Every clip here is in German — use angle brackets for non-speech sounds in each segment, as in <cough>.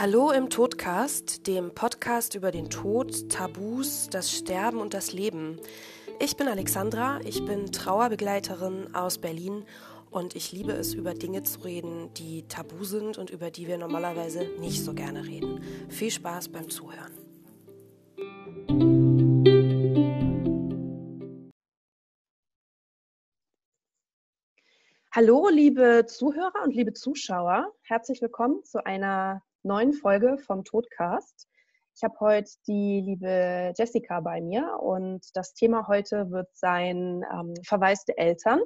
Hallo im Todcast, dem Podcast über den Tod, Tabus, das Sterben und das Leben. Ich bin Alexandra, ich bin Trauerbegleiterin aus Berlin und ich liebe es, über Dinge zu reden, die tabu sind und über die wir normalerweise nicht so gerne reden. Viel Spaß beim Zuhören. Hallo, liebe Zuhörer und liebe Zuschauer. Herzlich willkommen zu einer neuen Folge vom Todcast. Ich habe heute die liebe Jessica bei mir und das Thema heute wird sein ähm, verwaiste Eltern.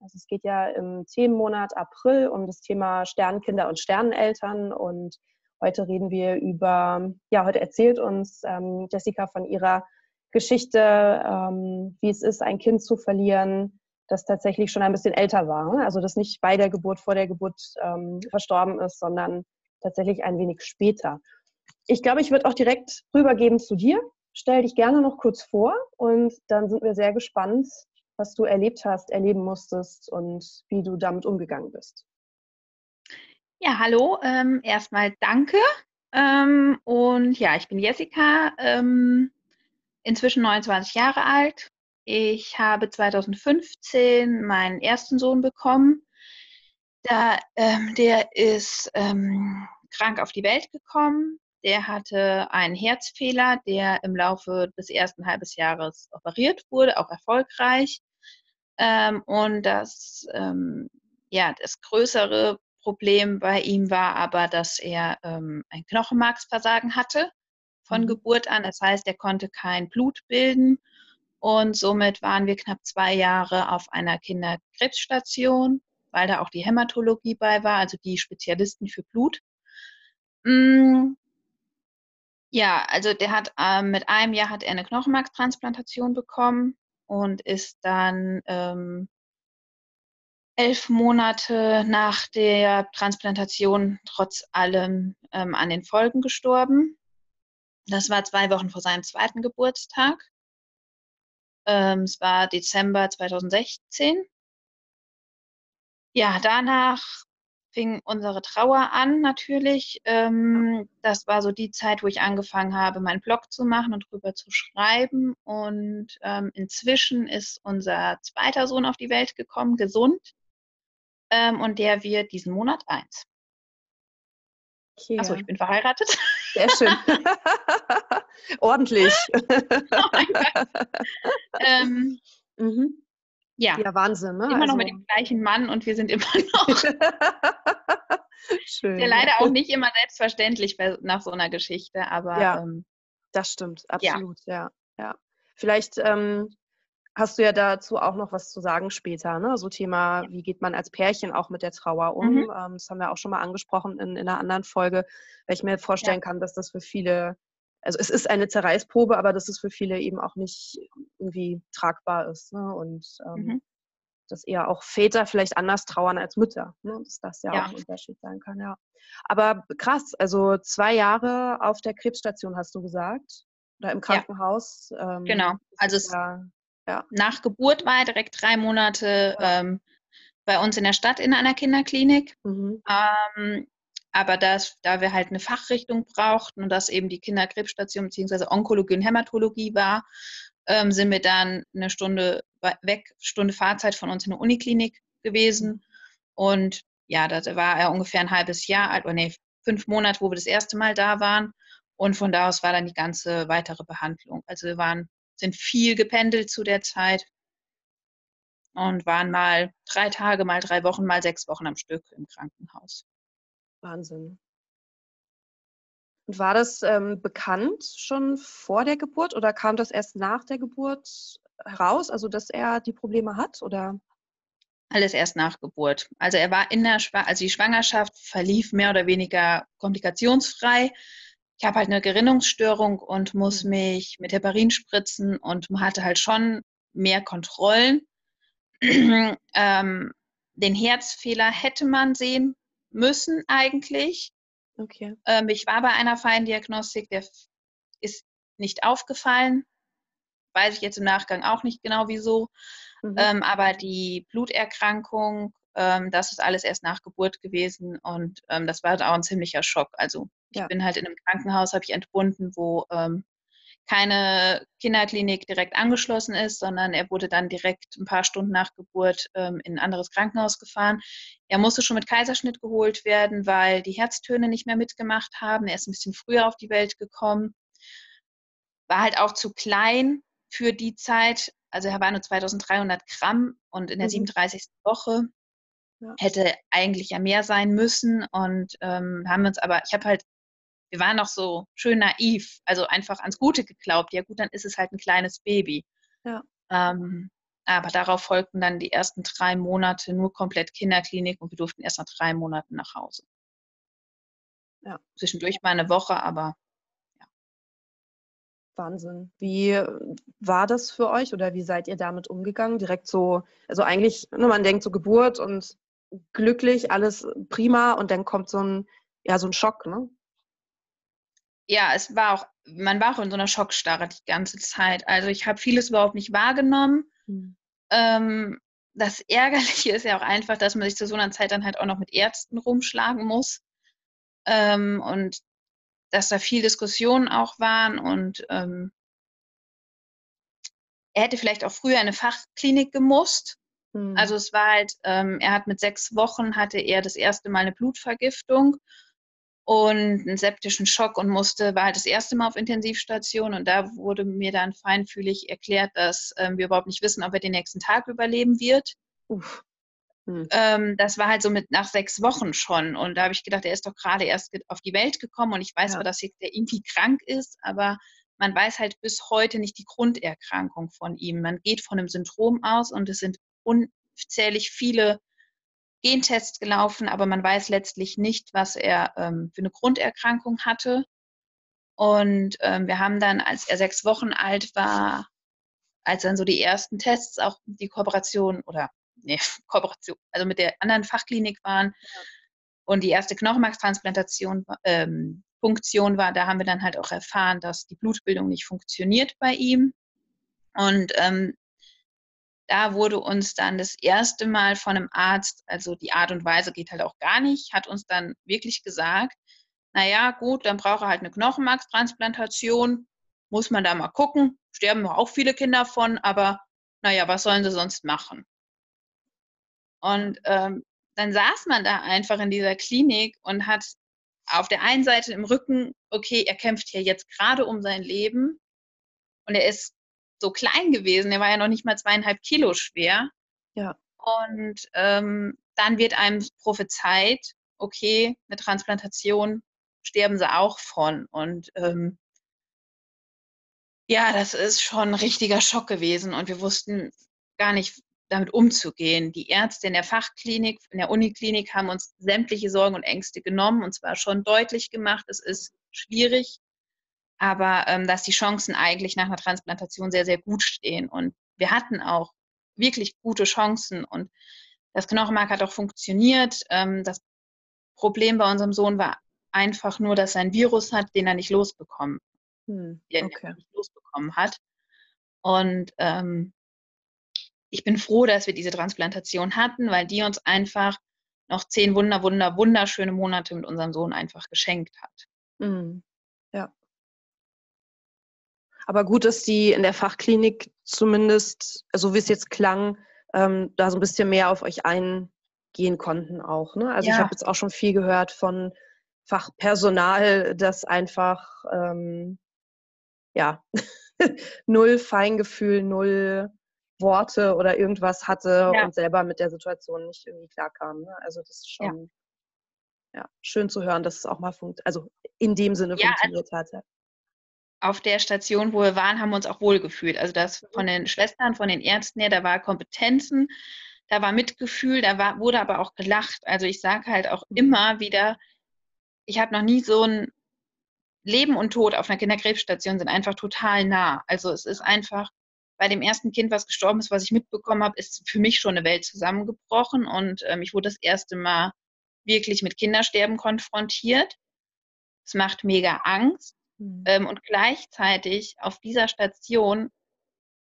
Also es geht ja im Themenmonat April um das Thema Sternkinder und Sterneneltern und heute reden wir über, ja, heute erzählt uns ähm, Jessica von ihrer Geschichte, ähm, wie es ist, ein Kind zu verlieren, das tatsächlich schon ein bisschen älter war. Also das nicht bei der Geburt, vor der Geburt ähm, verstorben ist, sondern tatsächlich ein wenig später. Ich glaube, ich würde auch direkt rübergeben zu dir. Stell dich gerne noch kurz vor und dann sind wir sehr gespannt, was du erlebt hast, erleben musstest und wie du damit umgegangen bist. Ja, hallo. Ähm, erstmal danke. Ähm, und ja, ich bin Jessica, ähm, inzwischen 29 Jahre alt. Ich habe 2015 meinen ersten Sohn bekommen. Da, ähm, der ist ähm, krank auf die Welt gekommen. Der hatte einen Herzfehler, der im Laufe des ersten halbes Jahres operiert wurde, auch erfolgreich. Ähm, und das, ähm, ja, das größere Problem bei ihm war aber, dass er ähm, ein Knochenmarksversagen hatte von mhm. Geburt an. Das heißt, er konnte kein Blut bilden. Und somit waren wir knapp zwei Jahre auf einer Kinderkrebsstation weil da auch die Hämatologie bei war, also die Spezialisten für Blut. Mm, ja, also der hat ähm, mit einem Jahr hat er eine Knochenmarkstransplantation bekommen und ist dann ähm, elf Monate nach der Transplantation trotz allem ähm, an den Folgen gestorben. Das war zwei Wochen vor seinem zweiten Geburtstag. Ähm, es war Dezember 2016. Ja, danach fing unsere Trauer an natürlich. Ähm, das war so die Zeit, wo ich angefangen habe, meinen Blog zu machen und drüber zu schreiben. Und ähm, inzwischen ist unser zweiter Sohn auf die Welt gekommen, gesund. Ähm, und der wird diesen Monat eins. Okay. Achso, ich bin verheiratet. Sehr schön. <laughs> Ordentlich. oh mein Gott. ähm, <laughs> mhm. Ja. Ja, Wahnsinn, ne? Immer also... noch mit dem gleichen Mann und wir sind immer <laughs> noch. <laughs> Schön. Ist ja leider auch nicht immer selbstverständlich nach so einer Geschichte, aber. Ja, ähm, das stimmt, absolut, ja. ja, ja. Vielleicht ähm, hast du ja dazu auch noch was zu sagen später, ne? So Thema, wie geht man als Pärchen auch mit der Trauer um? Mhm. Ähm, das haben wir auch schon mal angesprochen in, in einer anderen Folge, weil ich mir vorstellen ja. kann, dass das für viele also es ist eine Zerreißprobe, aber dass es für viele eben auch nicht irgendwie tragbar ist. Ne? Und ähm, mhm. dass eher auch Väter vielleicht anders trauern als Mütter. Ne? Dass das ja, ja, auch ein Unterschied sein kann, ja. Aber krass, also zwei Jahre auf der Krebsstation hast du gesagt. Oder im Krankenhaus. Ja. Ähm, genau. Also es, ja, ja. nach Geburt war er direkt drei Monate ähm, bei uns in der Stadt in einer Kinderklinik. Mhm. Ähm, aber das, da wir halt eine Fachrichtung brauchten und das eben die Kinderkrebsstation bzw. Onkologie und Hämatologie war, ähm, sind wir dann eine Stunde weg, Stunde Fahrzeit von uns in der Uniklinik gewesen. Und ja, da war er ungefähr ein halbes Jahr alt, oder nee, fünf Monate, wo wir das erste Mal da waren. Und von da aus war dann die ganze weitere Behandlung. Also wir waren, sind viel gependelt zu der Zeit und waren mal drei Tage, mal drei Wochen, mal sechs Wochen am Stück im Krankenhaus. Wahnsinn. Und war das ähm, bekannt schon vor der Geburt oder kam das erst nach der Geburt heraus, also dass er die Probleme hat oder? Alles erst nach Geburt. Also er war in der Schw also die Schwangerschaft verlief mehr oder weniger komplikationsfrei. Ich habe halt eine Gerinnungsstörung und muss mhm. mich mit Heparin spritzen und hatte halt schon mehr Kontrollen. <clears throat> ähm, den Herzfehler hätte man sehen müssen eigentlich. Okay. Ähm, ich war bei einer Feindiagnostik, der ist nicht aufgefallen. Weiß ich jetzt im Nachgang auch nicht genau wieso. Mhm. Ähm, aber die Bluterkrankung, ähm, das ist alles erst nach Geburt gewesen und ähm, das war auch ein ziemlicher Schock. Also Ich ja. bin halt in einem Krankenhaus, habe ich entbunden, wo ähm, keine Kinderklinik direkt angeschlossen ist, sondern er wurde dann direkt ein paar Stunden nach Geburt ähm, in ein anderes Krankenhaus gefahren. Er musste schon mit Kaiserschnitt geholt werden, weil die Herztöne nicht mehr mitgemacht haben. Er ist ein bisschen früher auf die Welt gekommen. War halt auch zu klein für die Zeit. Also er war nur 2300 Gramm und in der mhm. 37. Woche hätte eigentlich ja mehr sein müssen. Und ähm, haben uns aber, ich habe halt wir waren noch so schön naiv, also einfach ans Gute geglaubt. Ja gut, dann ist es halt ein kleines Baby. Ja. Ähm, aber darauf folgten dann die ersten drei Monate nur komplett Kinderklinik und wir durften erst nach drei Monaten nach Hause. Ja. Zwischendurch mal eine Woche, aber ja. Wahnsinn. Wie war das für euch oder wie seid ihr damit umgegangen? Direkt so, also eigentlich, ne, man denkt so Geburt und glücklich, alles prima und dann kommt so ein, ja, so ein Schock, ne? Ja, es war auch, man war auch in so einer Schockstarre die ganze Zeit. Also ich habe vieles überhaupt nicht wahrgenommen. Mhm. Ähm, das Ärgerliche ist ja auch einfach, dass man sich zu so einer Zeit dann halt auch noch mit Ärzten rumschlagen muss. Ähm, und dass da viel Diskussionen auch waren und ähm, er hätte vielleicht auch früher in eine Fachklinik gemusst. Mhm. Also es war halt, ähm, er hat mit sechs Wochen hatte er das erste Mal eine Blutvergiftung und einen septischen Schock und musste, war halt das erste Mal auf Intensivstation und da wurde mir dann feinfühlig erklärt, dass ähm, wir überhaupt nicht wissen, ob er den nächsten Tag überleben wird. Hm. Ähm, das war halt so mit nach sechs Wochen schon und da habe ich gedacht, er ist doch gerade erst auf die Welt gekommen und ich weiß ja. zwar, dass er irgendwie krank ist, aber man weiß halt bis heute nicht die Grunderkrankung von ihm. Man geht von einem Syndrom aus und es sind unzählig viele Gentests gelaufen, aber man weiß letztlich nicht, was er ähm, für eine Grunderkrankung hatte. Und ähm, wir haben dann, als er sechs Wochen alt war, als dann so die ersten Tests auch die Kooperation oder nee, <laughs> Kooperation, also mit der anderen Fachklinik waren ja. und die erste Knochenmarkstransplantation ähm, Funktion war, da haben wir dann halt auch erfahren, dass die Blutbildung nicht funktioniert bei ihm. Und ähm, da wurde uns dann das erste Mal von einem Arzt, also die Art und Weise geht halt auch gar nicht, hat uns dann wirklich gesagt, naja, gut, dann braucht er halt eine Knochenmarkstransplantation, muss man da mal gucken, sterben auch viele Kinder von, aber naja, was sollen sie sonst machen? Und ähm, dann saß man da einfach in dieser Klinik und hat auf der einen Seite im Rücken, okay, er kämpft hier jetzt gerade um sein Leben und er ist so klein gewesen. Er war ja noch nicht mal zweieinhalb Kilo schwer. Ja. Und ähm, dann wird einem prophezeit, okay, eine Transplantation sterben sie auch von. Und ähm, ja, das ist schon ein richtiger Schock gewesen und wir wussten gar nicht damit umzugehen. Die Ärzte in der Fachklinik, in der Uniklinik haben uns sämtliche Sorgen und Ängste genommen und zwar schon deutlich gemacht, es ist schwierig, aber ähm, dass die Chancen eigentlich nach einer Transplantation sehr, sehr gut stehen. Und wir hatten auch wirklich gute Chancen und das Knochenmark hat auch funktioniert. Ähm, das Problem bei unserem Sohn war einfach nur, dass er ein Virus hat, den er nicht losbekommen, hm, okay. nicht losbekommen hat. Und ähm, ich bin froh, dass wir diese Transplantation hatten, weil die uns einfach noch zehn wunder, wunder, wunderschöne Monate mit unserem Sohn einfach geschenkt hat. Mhm. Aber gut, dass die in der Fachklinik zumindest, so wie es jetzt klang, ähm, da so ein bisschen mehr auf euch eingehen konnten auch. Ne? Also ja. ich habe jetzt auch schon viel gehört von Fachpersonal, das einfach ähm, ja <laughs> null Feingefühl, null Worte oder irgendwas hatte ja. und selber mit der Situation nicht irgendwie klarkam. Ne? Also das ist schon ja. ja. schön zu hören, dass es auch mal funktioniert, also in dem Sinne also funktioniert also, hat auf der Station, wo wir waren, haben wir uns auch wohlgefühlt. Also das von den Schwestern, von den Ärzten her, da war Kompetenzen, da war Mitgefühl, da war, wurde aber auch gelacht. Also ich sage halt auch mhm. immer wieder, ich habe noch nie so ein Leben und Tod auf einer Kinderkrebsstation sind einfach total nah. Also es ist einfach, bei dem ersten Kind, was gestorben ist, was ich mitbekommen habe, ist für mich schon eine Welt zusammengebrochen und ähm, ich wurde das erste Mal wirklich mit Kindersterben konfrontiert. Es macht mega Angst. Mhm. Ähm, und gleichzeitig auf dieser Station,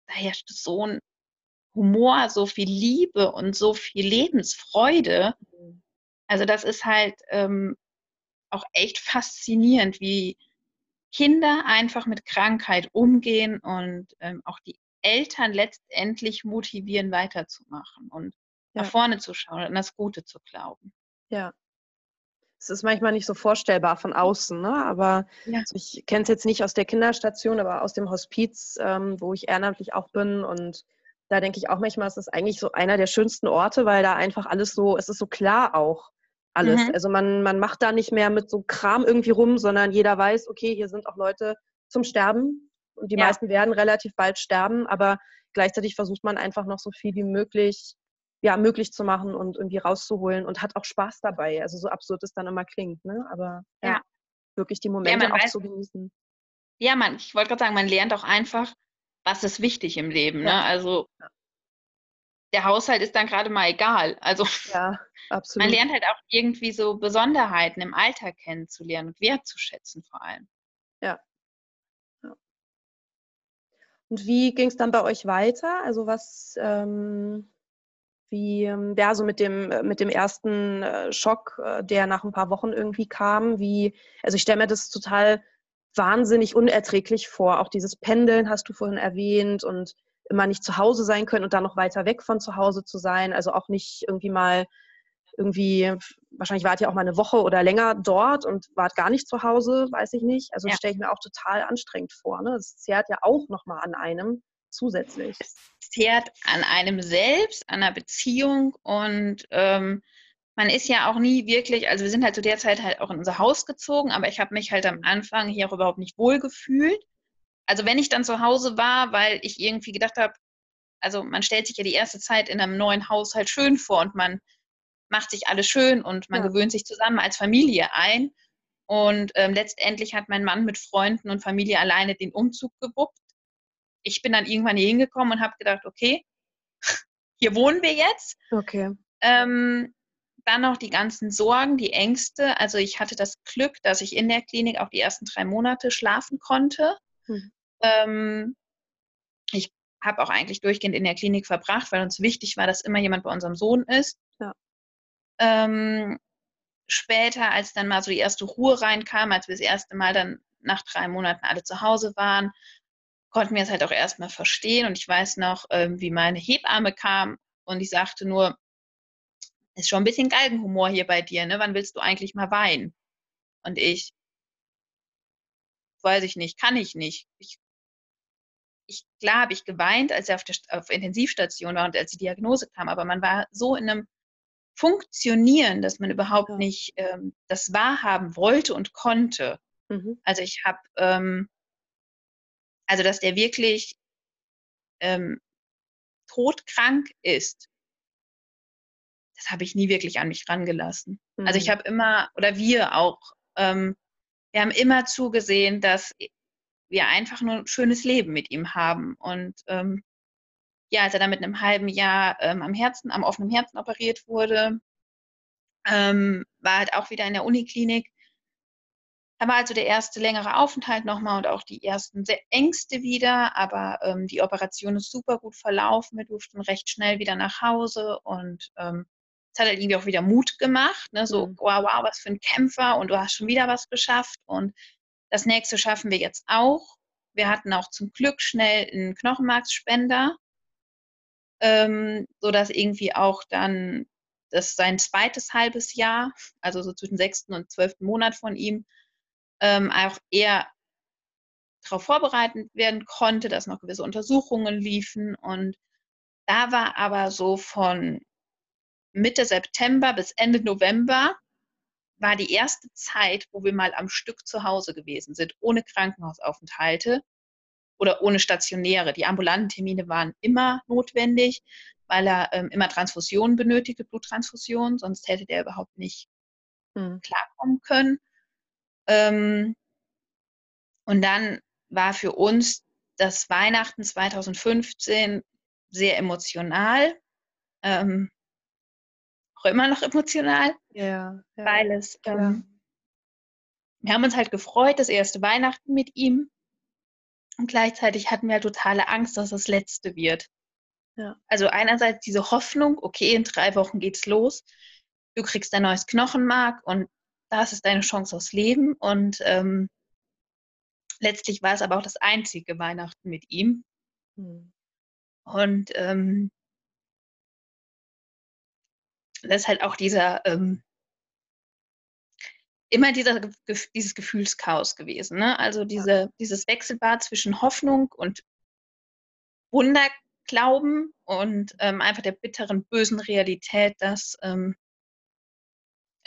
da herrscht so ein Humor, so viel Liebe und so viel Lebensfreude. Mhm. Also das ist halt, ähm, auch echt faszinierend, wie Kinder einfach mit Krankheit umgehen und ähm, auch die Eltern letztendlich motivieren, weiterzumachen und ja. nach vorne zu schauen und an das Gute zu glauben. Ja. Es ist manchmal nicht so vorstellbar von außen, ne? aber ja. also ich kenne es jetzt nicht aus der Kinderstation, aber aus dem Hospiz, ähm, wo ich ehrenamtlich auch bin. Und da denke ich auch manchmal, es ist eigentlich so einer der schönsten Orte, weil da einfach alles so, es ist so klar auch alles. Mhm. Also man, man macht da nicht mehr mit so Kram irgendwie rum, sondern jeder weiß, okay, hier sind auch Leute zum Sterben und die ja. meisten werden relativ bald sterben, aber gleichzeitig versucht man einfach noch so viel wie möglich ja, möglich zu machen und irgendwie rauszuholen und hat auch Spaß dabei. Also so absurd es dann immer klingt, ne? Aber ja, ja. wirklich die Momente ja, auch weiß, zu genießen. Ja, man, ich wollte gerade sagen, man lernt auch einfach, was ist wichtig im Leben. Ne? Also der Haushalt ist dann gerade mal egal. Also ja, <laughs> absolut. man lernt halt auch irgendwie so Besonderheiten im Alltag kennenzulernen und wertzuschätzen vor allem. Ja. ja. Und wie ging es dann bei euch weiter? Also was ähm, wie, ähm, ja, so mit dem, äh, mit dem ersten äh, Schock, äh, der nach ein paar Wochen irgendwie kam, wie, also ich stelle mir das total wahnsinnig unerträglich vor. Auch dieses Pendeln hast du vorhin erwähnt und immer nicht zu Hause sein können und dann noch weiter weg von zu Hause zu sein. Also auch nicht irgendwie mal irgendwie, wahrscheinlich wart ihr auch mal eine Woche oder länger dort und wart gar nicht zu Hause, weiß ich nicht. Also ja. stelle ich mir auch total anstrengend vor. Ne? Das zehrt ja auch nochmal an einem zusätzlich. Es zehrt an einem selbst, an einer Beziehung und ähm, man ist ja auch nie wirklich, also wir sind halt zu der Zeit halt auch in unser Haus gezogen, aber ich habe mich halt am Anfang hier auch überhaupt nicht wohl gefühlt. Also wenn ich dann zu Hause war, weil ich irgendwie gedacht habe, also man stellt sich ja die erste Zeit in einem neuen Haus halt schön vor und man macht sich alles schön und man ja. gewöhnt sich zusammen als Familie ein. Und ähm, letztendlich hat mein Mann mit Freunden und Familie alleine den Umzug gewuppt ich bin dann irgendwann hier hingekommen und habe gedacht, okay, hier wohnen wir jetzt. Okay. Ähm, dann noch die ganzen Sorgen, die Ängste. Also ich hatte das Glück, dass ich in der Klinik auch die ersten drei Monate schlafen konnte. Hm. Ähm, ich habe auch eigentlich durchgehend in der Klinik verbracht, weil uns wichtig war, dass immer jemand bei unserem Sohn ist. Ja. Ähm, später, als dann mal so die erste Ruhe reinkam, als wir das erste Mal dann nach drei Monaten alle zu Hause waren, konnten wir es halt auch erstmal verstehen. Und ich weiß noch, ähm, wie meine Hebamme kam und ich sagte nur, ist schon ein bisschen Galgenhumor hier bei dir, ne? Wann willst du eigentlich mal weinen? Und ich, weiß ich nicht, kann ich nicht. Ich, ich klar habe ich geweint, als er auf der auf Intensivstation war und als die Diagnose kam, aber man war so in einem Funktionieren, dass man überhaupt ja. nicht ähm, das wahrhaben wollte und konnte. Mhm. Also ich habe ähm, also, dass der wirklich ähm, todkrank ist, das habe ich nie wirklich an mich rangelassen. Mhm. Also ich mhm. habe immer, oder wir auch, ähm, wir haben immer zugesehen, dass wir einfach nur ein schönes Leben mit ihm haben. Und ähm, ja, als er dann mit einem halben Jahr ähm, am Herzen, am offenen Herzen operiert wurde, ähm, war halt auch wieder in der Uniklinik. Da war also der erste längere Aufenthalt nochmal und auch die ersten Ängste wieder, aber ähm, die Operation ist super gut verlaufen. Wir durften recht schnell wieder nach Hause und ähm, es hat halt irgendwie auch wieder Mut gemacht. Ne? So, mhm. wow, wow, was für ein Kämpfer und du hast schon wieder was geschafft und das nächste schaffen wir jetzt auch. Wir hatten auch zum Glück schnell einen Knochenmarksspender, ähm, sodass irgendwie auch dann das sein zweites halbes Jahr, also so zwischen sechsten und zwölften Monat von ihm, ähm, auch eher darauf vorbereitet werden konnte, dass noch gewisse Untersuchungen liefen. Und da war aber so von Mitte September bis Ende November war die erste Zeit, wo wir mal am Stück zu Hause gewesen sind, ohne Krankenhausaufenthalte oder ohne stationäre. Die ambulanten Termine waren immer notwendig, weil er ähm, immer Transfusionen benötigte, Bluttransfusionen, sonst hätte der überhaupt nicht hm. klarkommen können. Ähm, und dann war für uns das Weihnachten 2015 sehr emotional. Ähm, auch immer noch emotional. Ja, ja weil es, ähm, wir haben uns halt gefreut, das erste Weihnachten mit ihm. Und gleichzeitig hatten wir halt totale Angst, dass das letzte wird. Ja. Also einerseits diese Hoffnung, okay, in drei Wochen geht's los. Du kriegst ein neues Knochenmark und das ist deine Chance aufs Leben. Und ähm, letztlich war es aber auch das einzige Weihnachten mit ihm. Mhm. Und ähm, das ist halt auch dieser, ähm, immer dieser, dieses Gefühlschaos gewesen. Ne? Also diese, ja. dieses Wechselbad zwischen Hoffnung und Wunderglauben und ähm, einfach der bitteren, bösen Realität, dass ähm,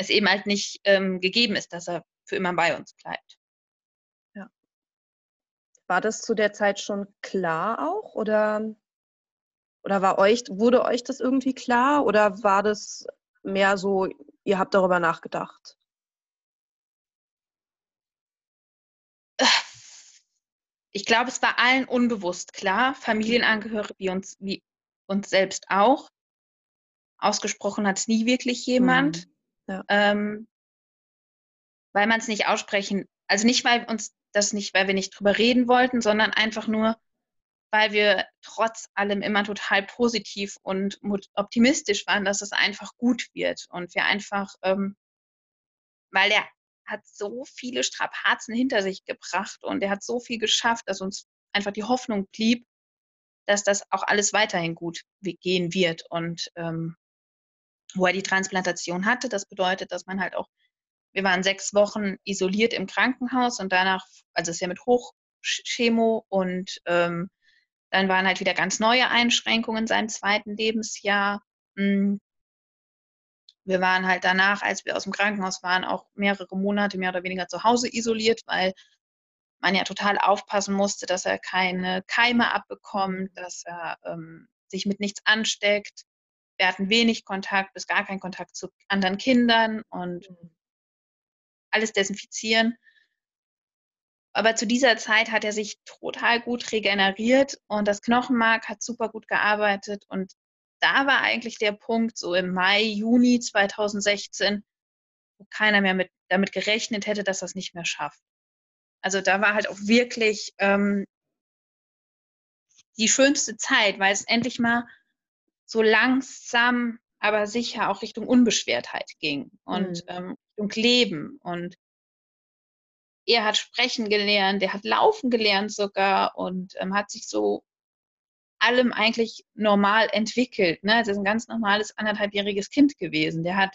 es eben halt nicht ähm, gegeben ist, dass er für immer bei uns bleibt. Ja. War das zu der Zeit schon klar auch oder, oder war euch, wurde euch das irgendwie klar oder war das mehr so, ihr habt darüber nachgedacht? Ich glaube, es war allen unbewusst klar, Familienangehörige wie uns, wie uns selbst auch. Ausgesprochen hat es nie wirklich jemand. Mhm. Ähm, weil man es nicht aussprechen, also nicht, weil uns das nicht, weil wir nicht drüber reden wollten, sondern einfach nur, weil wir trotz allem immer total positiv und optimistisch waren, dass es einfach gut wird und wir einfach, ähm, weil er hat so viele Strapazen hinter sich gebracht und er hat so viel geschafft, dass uns einfach die Hoffnung blieb, dass das auch alles weiterhin gut gehen wird und ähm, wo er die Transplantation hatte. Das bedeutet, dass man halt auch, wir waren sechs Wochen isoliert im Krankenhaus und danach, also es ist ja mit Hochchemo und ähm, dann waren halt wieder ganz neue Einschränkungen in seinem zweiten Lebensjahr. Hm. Wir waren halt danach, als wir aus dem Krankenhaus waren, auch mehrere Monate mehr oder weniger zu Hause isoliert, weil man ja total aufpassen musste, dass er keine Keime abbekommt, dass er ähm, sich mit nichts ansteckt wir hatten wenig Kontakt bis gar keinen Kontakt zu anderen Kindern und mhm. alles desinfizieren. Aber zu dieser Zeit hat er sich total gut regeneriert und das Knochenmark hat super gut gearbeitet. Und da war eigentlich der Punkt, so im Mai, Juni 2016, wo keiner mehr mit, damit gerechnet hätte, dass es nicht mehr schafft. Also da war halt auch wirklich ähm, die schönste Zeit, weil es endlich mal so langsam, aber sicher auch Richtung Unbeschwertheit ging und mhm. ähm, Richtung Leben. Und er hat sprechen gelernt, er hat laufen gelernt sogar und ähm, hat sich so allem eigentlich normal entwickelt. Ne? Das ist ein ganz normales anderthalbjähriges Kind gewesen. Der hat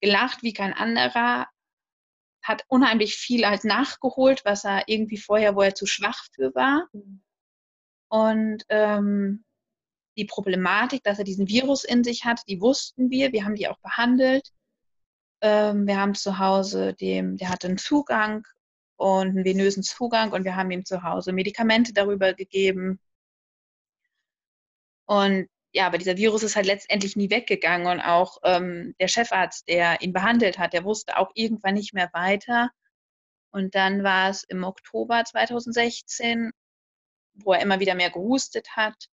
gelacht wie kein anderer, hat unheimlich viel halt nachgeholt, was er irgendwie vorher, wo er zu schwach für war. Mhm. Und ähm, die Problematik, dass er diesen Virus in sich hat, die wussten wir. Wir haben die auch behandelt. Ähm, wir haben zu Hause dem, der hatte einen Zugang und einen venösen Zugang und wir haben ihm zu Hause Medikamente darüber gegeben. Und ja, aber dieser Virus ist halt letztendlich nie weggegangen und auch ähm, der Chefarzt, der ihn behandelt hat, der wusste auch irgendwann nicht mehr weiter. Und dann war es im Oktober 2016, wo er immer wieder mehr gehustet hat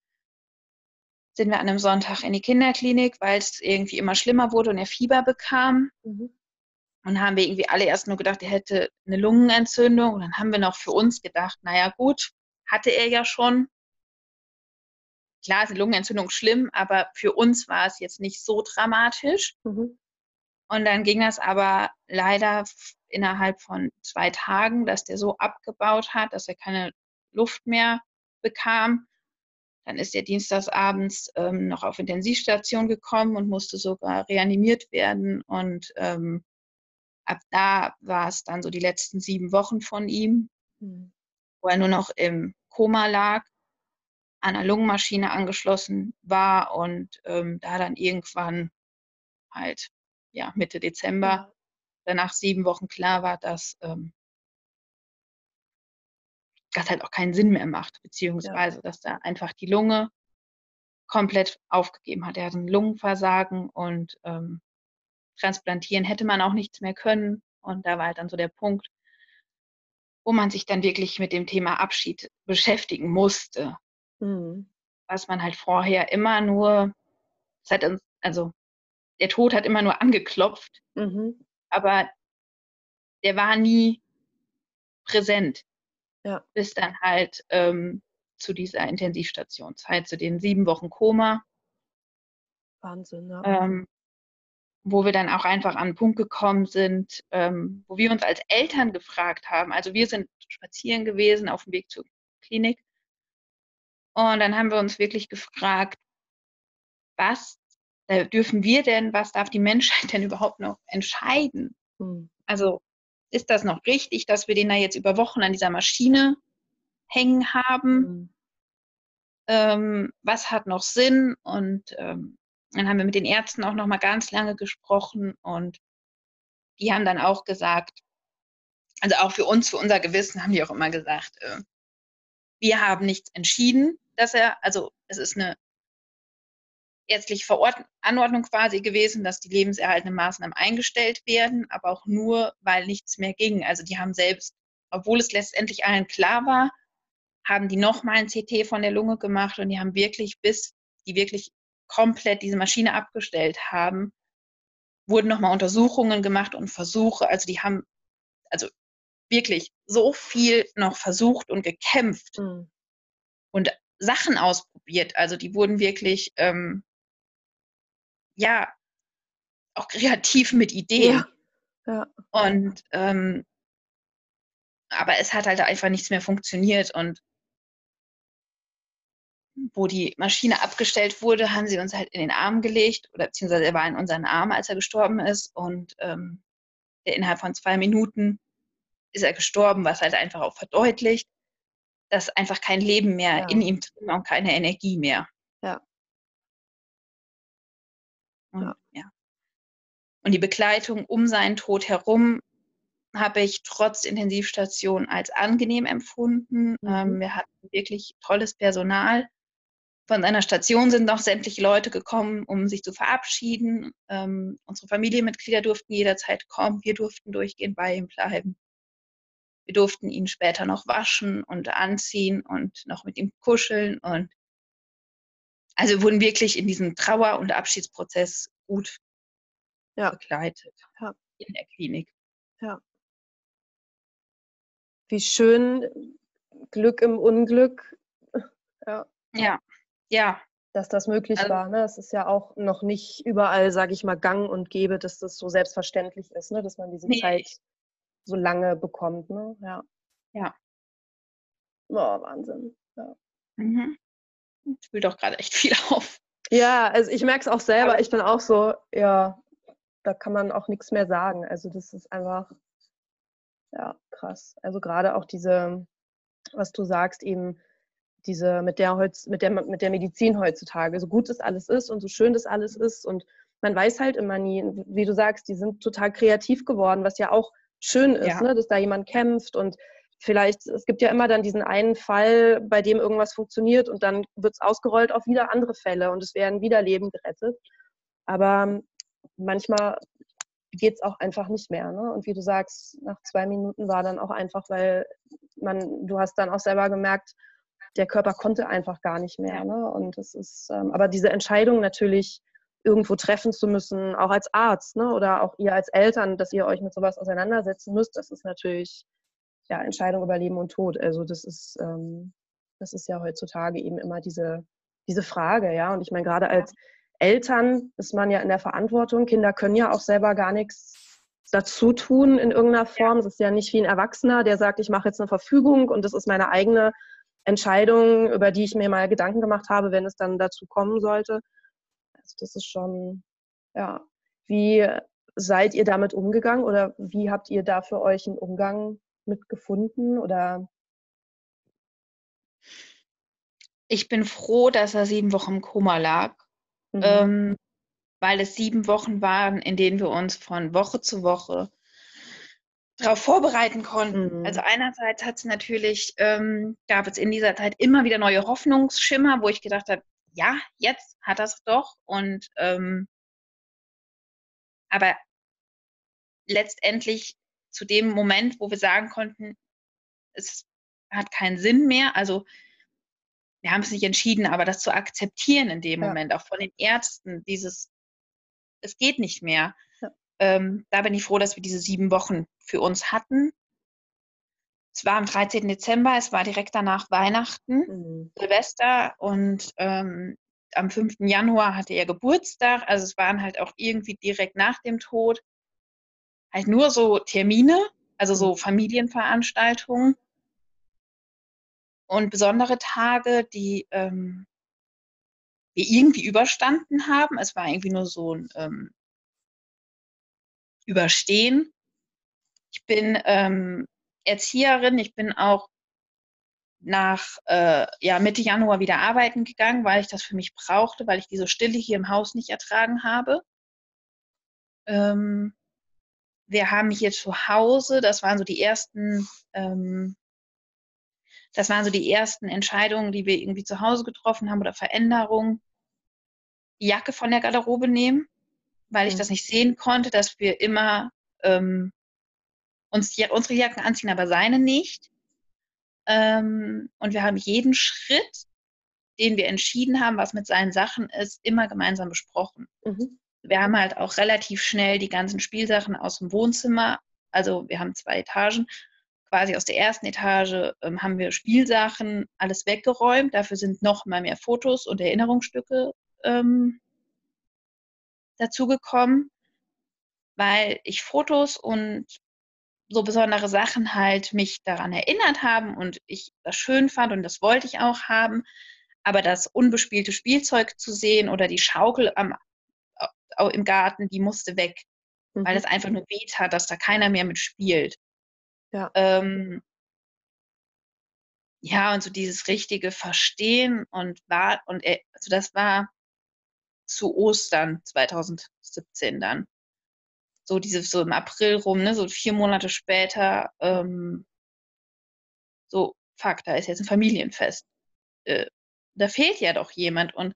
sind wir an einem Sonntag in die Kinderklinik, weil es irgendwie immer schlimmer wurde und er Fieber bekam. Mhm. Und haben wir irgendwie alle erst nur gedacht, er hätte eine Lungenentzündung. Und dann haben wir noch für uns gedacht, naja gut, hatte er ja schon. Klar ist eine Lungenentzündung schlimm, aber für uns war es jetzt nicht so dramatisch. Mhm. Und dann ging das aber leider innerhalb von zwei Tagen, dass der so abgebaut hat, dass er keine Luft mehr bekam, dann ist er dienstagsabends ähm, noch auf Intensivstation gekommen und musste sogar reanimiert werden. Und ähm, ab da war es dann so die letzten sieben Wochen von ihm, mhm. wo er nur noch im Koma lag, an einer Lungenmaschine angeschlossen war und ähm, da dann irgendwann halt ja, Mitte Dezember, danach sieben Wochen klar war, dass ähm, das halt auch keinen Sinn mehr macht, beziehungsweise ja. dass da einfach die Lunge komplett aufgegeben hat. Er hat ein Lungenversagen und ähm, transplantieren hätte man auch nichts mehr können. Und da war halt dann so der Punkt, wo man sich dann wirklich mit dem Thema Abschied beschäftigen musste. Mhm. Was man halt vorher immer nur, uns, also der Tod hat immer nur angeklopft, mhm. aber der war nie präsent. Ja. Bis dann halt ähm, zu dieser Intensivstationszeit, zu den sieben Wochen Koma. Wahnsinn, ja. Ähm, wo wir dann auch einfach an einen Punkt gekommen sind, ähm, wo wir uns als Eltern gefragt haben. Also wir sind spazieren gewesen auf dem Weg zur Klinik. Und dann haben wir uns wirklich gefragt, was äh, dürfen wir denn, was darf die Menschheit <laughs> denn überhaupt noch entscheiden? Mhm. Also ist das noch richtig, dass wir den da jetzt über Wochen an dieser Maschine hängen haben? Mhm. Ähm, was hat noch Sinn? Und ähm, dann haben wir mit den Ärzten auch noch mal ganz lange gesprochen und die haben dann auch gesagt, also auch für uns, für unser Gewissen haben die auch immer gesagt, äh, wir haben nichts entschieden, dass er, also es ist eine ärztliche Anordnung quasi gewesen, dass die lebenserhaltenden Maßnahmen eingestellt werden, aber auch nur, weil nichts mehr ging. Also die haben selbst, obwohl es letztendlich allen klar war, haben die nochmal ein CT von der Lunge gemacht und die haben wirklich, bis die wirklich komplett diese Maschine abgestellt haben, wurden nochmal Untersuchungen gemacht und Versuche. Also die haben, also wirklich so viel noch versucht und gekämpft mhm. und Sachen ausprobiert. Also die wurden wirklich ähm, ja, auch kreativ mit Ideen. Ja. ja. Und ähm, aber es hat halt einfach nichts mehr funktioniert und wo die Maschine abgestellt wurde, haben sie uns halt in den Arm gelegt oder beziehungsweise er war in unseren Arm, als er gestorben ist und ähm, innerhalb von zwei Minuten ist er gestorben, was halt einfach auch verdeutlicht, dass einfach kein Leben mehr ja. in ihm drin und keine Energie mehr. Und, ja. und die Begleitung um seinen Tod herum habe ich trotz Intensivstation als angenehm empfunden. Mhm. Ähm, wir hatten wirklich tolles Personal. Von seiner Station sind noch sämtliche Leute gekommen, um sich zu verabschieden. Ähm, unsere Familienmitglieder durften jederzeit kommen. Wir durften durchgehend bei ihm bleiben. Wir durften ihn später noch waschen und anziehen und noch mit ihm kuscheln und also wurden wirklich in diesem Trauer- und Abschiedsprozess gut ja. begleitet ja. in der Klinik. Ja. Wie schön Glück im Unglück. Ja. Ja. ja. Dass das möglich also, war. Ne? Es ist ja auch noch nicht überall, sage ich mal, gang und gäbe, dass das so selbstverständlich ist, ne? dass man diese nee. Zeit so lange bekommt. Ne? Ja. Ja. Oh, Wahnsinn. Ja. Mhm spielt auch gerade echt viel <laughs> auf. Ja, also ich merke es auch selber. Ich bin auch so, ja, da kann man auch nichts mehr sagen. Also das ist einfach, ja, krass. Also gerade auch diese, was du sagst, eben diese mit der, Holz, mit der, mit der Medizin heutzutage, so gut das alles ist und so schön das alles ist und man weiß halt immer nie, wie du sagst, die sind total kreativ geworden, was ja auch schön ist, ja. ne, dass da jemand kämpft und vielleicht, es gibt ja immer dann diesen einen Fall, bei dem irgendwas funktioniert und dann wird es ausgerollt auf wieder andere Fälle und es werden wieder Leben gerettet. Aber manchmal geht es auch einfach nicht mehr. Ne? Und wie du sagst, nach zwei Minuten war dann auch einfach, weil man, du hast dann auch selber gemerkt, der Körper konnte einfach gar nicht mehr. Ne? Und es ist, ähm, aber diese Entscheidung natürlich irgendwo treffen zu müssen, auch als Arzt ne? oder auch ihr als Eltern, dass ihr euch mit sowas auseinandersetzen müsst, das ist natürlich ja, Entscheidung über Leben und Tod. Also das ist, ähm, das ist ja heutzutage eben immer diese, diese Frage, ja. Und ich meine, gerade als Eltern ist man ja in der Verantwortung. Kinder können ja auch selber gar nichts dazu tun in irgendeiner Form. Es ist ja nicht wie ein Erwachsener, der sagt, ich mache jetzt eine Verfügung und das ist meine eigene Entscheidung, über die ich mir mal Gedanken gemacht habe, wenn es dann dazu kommen sollte. Also das ist schon, ja. Wie seid ihr damit umgegangen oder wie habt ihr da für euch einen Umgang mitgefunden oder? Ich bin froh, dass er sieben Wochen im Koma lag, mhm. ähm, weil es sieben Wochen waren, in denen wir uns von Woche zu Woche darauf vorbereiten konnten. Mhm. Also einerseits hat es natürlich, ähm, gab es in dieser Zeit immer wieder neue Hoffnungsschimmer, wo ich gedacht habe, ja, jetzt hat das doch. Und ähm, aber letztendlich zu dem Moment, wo wir sagen konnten, es hat keinen Sinn mehr. Also wir haben es nicht entschieden, aber das zu akzeptieren in dem ja. Moment, auch von den Ärzten, dieses, es geht nicht mehr. Ja. Ähm, da bin ich froh, dass wir diese sieben Wochen für uns hatten. Es war am 13. Dezember, es war direkt danach Weihnachten, mhm. Silvester und ähm, am 5. Januar hatte er Geburtstag, also es waren halt auch irgendwie direkt nach dem Tod halt nur so Termine, also so mhm. Familienveranstaltungen und besondere Tage, die ähm, wir irgendwie überstanden haben. Es war irgendwie nur so ein ähm, Überstehen. Ich bin ähm, Erzieherin, ich bin auch nach äh, ja, Mitte Januar wieder arbeiten gegangen, weil ich das für mich brauchte, weil ich diese Stille hier im Haus nicht ertragen habe. Ähm, wir haben hier zu Hause, das waren so die ersten, ähm, das waren so die ersten Entscheidungen, die wir irgendwie zu Hause getroffen haben oder Veränderungen. Die Jacke von der Garderobe nehmen, weil ich mhm. das nicht sehen konnte, dass wir immer ähm, uns unsere Jacken anziehen, aber seine nicht. Ähm, und wir haben jeden Schritt, den wir entschieden haben, was mit seinen Sachen ist, immer gemeinsam besprochen. Mhm. Wir haben halt auch relativ schnell die ganzen Spielsachen aus dem Wohnzimmer, also wir haben zwei Etagen, quasi aus der ersten Etage ähm, haben wir Spielsachen, alles weggeräumt. Dafür sind noch mal mehr Fotos und Erinnerungsstücke ähm, dazugekommen, weil ich Fotos und so besondere Sachen halt mich daran erinnert haben und ich das schön fand und das wollte ich auch haben. Aber das unbespielte Spielzeug zu sehen oder die Schaukel am, im Garten, die musste weg, mhm. weil es einfach nur weht hat, dass da keiner mehr mitspielt. Ja. Ähm, ja, und so dieses richtige Verstehen und war, und also das war zu Ostern 2017 dann so diese so im April rum, ne, so vier Monate später, ähm, so, fuck, da ist jetzt ein Familienfest. Äh, da fehlt ja doch jemand und.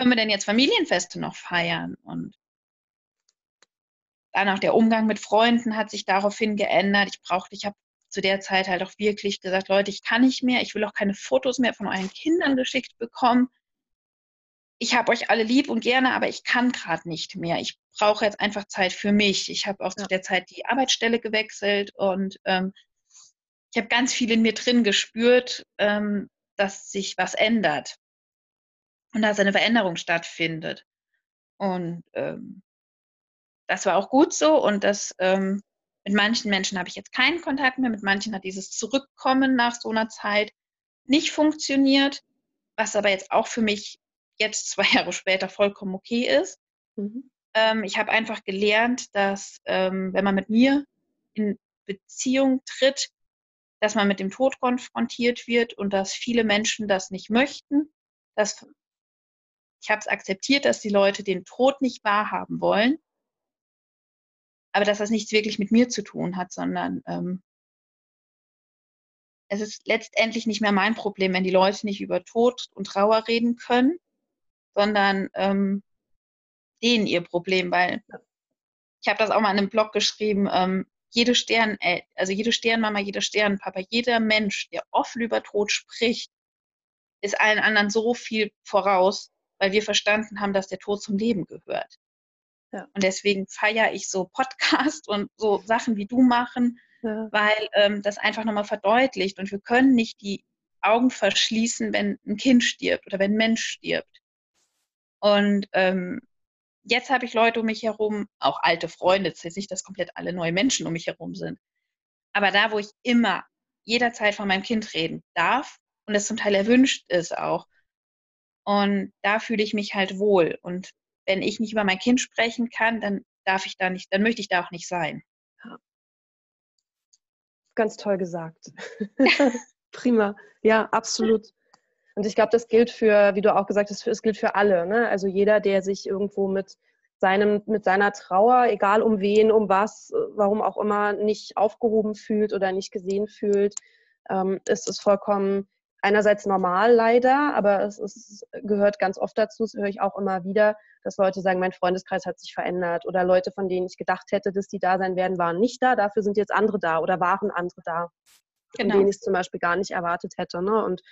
Können wir denn jetzt Familienfeste noch feiern? Und dann auch der Umgang mit Freunden hat sich daraufhin geändert. Ich brauchte, ich habe zu der Zeit halt auch wirklich gesagt, Leute, ich kann nicht mehr, ich will auch keine Fotos mehr von euren Kindern geschickt bekommen ich habe euch alle lieb und gerne, aber ich kann gerade nicht mehr. Ich brauche jetzt einfach Zeit für mich. Ich habe auch ja. zu der Zeit die Arbeitsstelle gewechselt und ähm, ich habe ganz viel in mir drin gespürt, ähm, dass sich was ändert und dass eine Veränderung stattfindet. Und ähm, das war auch gut so und das ähm, mit manchen Menschen habe ich jetzt keinen Kontakt mehr, mit manchen hat dieses Zurückkommen nach so einer Zeit nicht funktioniert, was aber jetzt auch für mich jetzt zwei <laughs> Jahre später vollkommen okay ist. Mhm. Ähm, ich habe einfach gelernt, dass ähm, wenn man mit mir in Beziehung tritt, dass man mit dem Tod konfrontiert wird und dass viele Menschen das nicht möchten. Dass, ich habe es akzeptiert, dass die Leute den Tod nicht wahrhaben wollen, aber dass das nichts wirklich mit mir zu tun hat, sondern ähm, es ist letztendlich nicht mehr mein Problem, wenn die Leute nicht über Tod und Trauer reden können, sondern ähm, denen ihr Problem, weil ich habe das auch mal in einem Blog geschrieben, ähm, jede Stern, äh, also jede Sternmama, jeder Sternpapa, jeder Mensch, der offen über Tod spricht, ist allen anderen so viel voraus, weil wir verstanden haben, dass der Tod zum Leben gehört. Ja. Und deswegen feiere ich so Podcasts und so Sachen wie du machen, ja. weil ähm, das einfach nochmal verdeutlicht. Und wir können nicht die Augen verschließen, wenn ein Kind stirbt oder wenn ein Mensch stirbt. Und ähm, jetzt habe ich Leute um mich herum, auch alte Freunde, es ist nicht, dass komplett alle neue Menschen um mich herum sind. Aber da, wo ich immer jederzeit von meinem Kind reden darf und es zum Teil erwünscht ist auch. Und da fühle ich mich halt wohl. Und wenn ich nicht über mein Kind sprechen kann, dann darf ich da nicht, dann möchte ich da auch nicht sein. Ja. Ganz toll gesagt. <laughs> <laughs> Prima. Ja, absolut. Und ich glaube, das gilt für, wie du auch gesagt hast, es gilt für alle. Ne? Also jeder, der sich irgendwo mit seinem, mit seiner Trauer, egal um wen, um was, warum auch immer, nicht aufgehoben fühlt oder nicht gesehen fühlt, ähm, ist es vollkommen einerseits normal leider, aber es ist, gehört ganz oft dazu, das höre ich auch immer wieder, dass Leute sagen, mein Freundeskreis hat sich verändert oder Leute, von denen ich gedacht hätte, dass die da sein werden, waren nicht da, dafür sind jetzt andere da oder waren andere da, genau. denen ich es zum Beispiel gar nicht erwartet hätte. Ne? Und